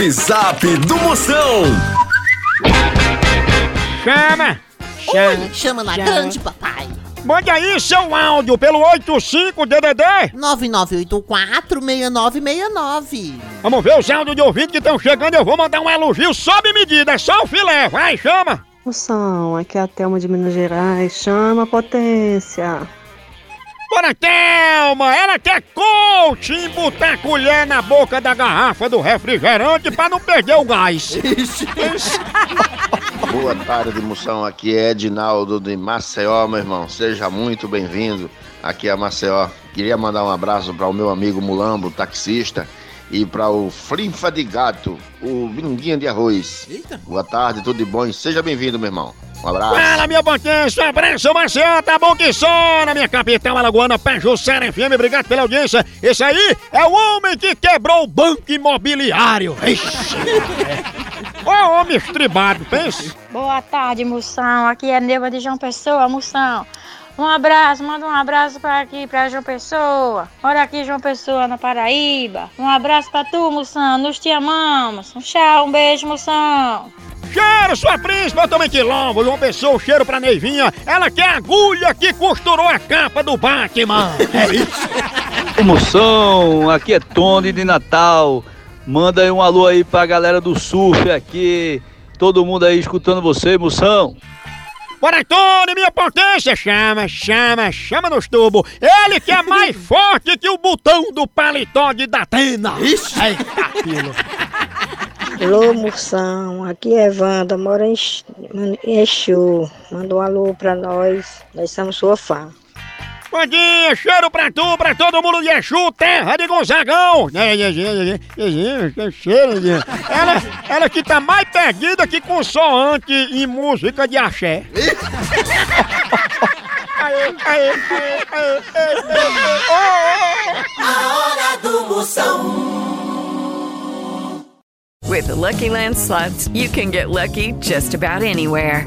Zap Zap do Moção. Chama! Oi, chama na grande, papai. Mande aí seu áudio pelo 85DDD. 9984-6969. Vamos ver os áudios de ouvido que estão chegando. Eu vou mandar um elogio sob medida. É só o filé. Vai, chama! Moção, aqui é a Thelma de Minas Gerais. Chama a potência. Bora, Thelma! Ela quer coach em botar a colher na boca da garrafa do refrigerante pra não perder o gás. Boa tarde, moção. Aqui é Edinaldo de Maceió, meu irmão. Seja muito bem-vindo aqui a Maceió. Queria mandar um abraço para o meu amigo Mulambo, taxista, e para o Frinfa de Gato, o Binguinha de Arroz. Boa tarde, tudo de bom e seja bem-vindo, meu irmão. Um abraço. Fala, minha potência! Abraço, Marcelo! Tá bom que só na minha capital alagoana, Pajussara FM. Obrigado pela audiência. Esse aí é o homem que quebrou o banco imobiliário. Ixi. Ô, homem estribado, pensa. Boa tarde, Moção. Aqui é Neuva de João Pessoa, Moção. Um abraço, manda um abraço para aqui, para João Pessoa. Olha aqui, João Pessoa, na Paraíba. Um abraço para tu, Moção. Nos te amamos. Um tchau, um beijo, Moção. Cheiro, sua príncipa, também quilombo. João Pessoa, cheiro pra Neivinha. Ela quer a agulha que costurou a capa do Batman. É isso. Moção, aqui é Tony de Natal. Manda aí um alô aí pra galera do surf aqui. Todo mundo aí escutando você, Moção. Bora, Tony, minha potência! Chama, chama, chama nos tubos. Ele que é mais forte que o botão do paletó de Datena. Ixi. Eita, pilo. Alô, Moção, aqui é Wanda, mora em Exu. Manda um alô pra nós, nós somos sua fã. Bandinha, cheiro pra tu, pra todo mundo de Exu, terra de Gonzagão. É, é, é, cheiro, é. Ela, ela que tá mais perdida que consoante em música de axé. A hora do Moção. With the Lucky Land slots, you can get lucky just about anywhere.